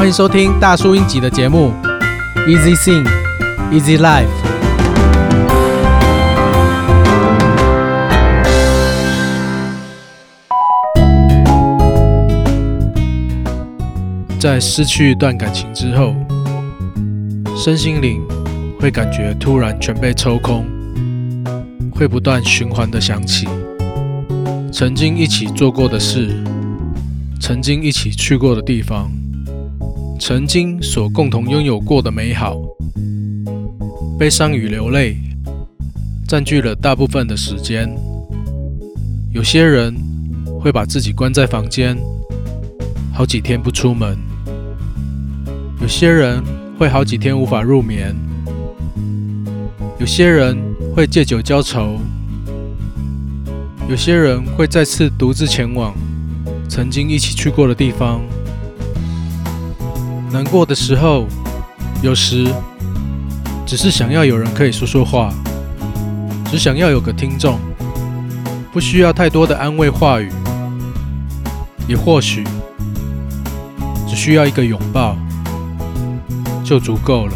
欢迎收听大叔英集的节目，Easy Sing, Easy Life。在失去一段感情之后，身心灵会感觉突然全被抽空，会不断循环的想起曾经一起做过的事，曾经一起去过的地方。曾经所共同拥有过的美好，悲伤与流泪占据了大部分的时间。有些人会把自己关在房间，好几天不出门；有些人会好几天无法入眠；有些人会借酒浇愁；有些人会再次独自前往曾经一起去过的地方。难过的时候，有时只是想要有人可以说说话，只想要有个听众，不需要太多的安慰话语，也或许只需要一个拥抱就足够了。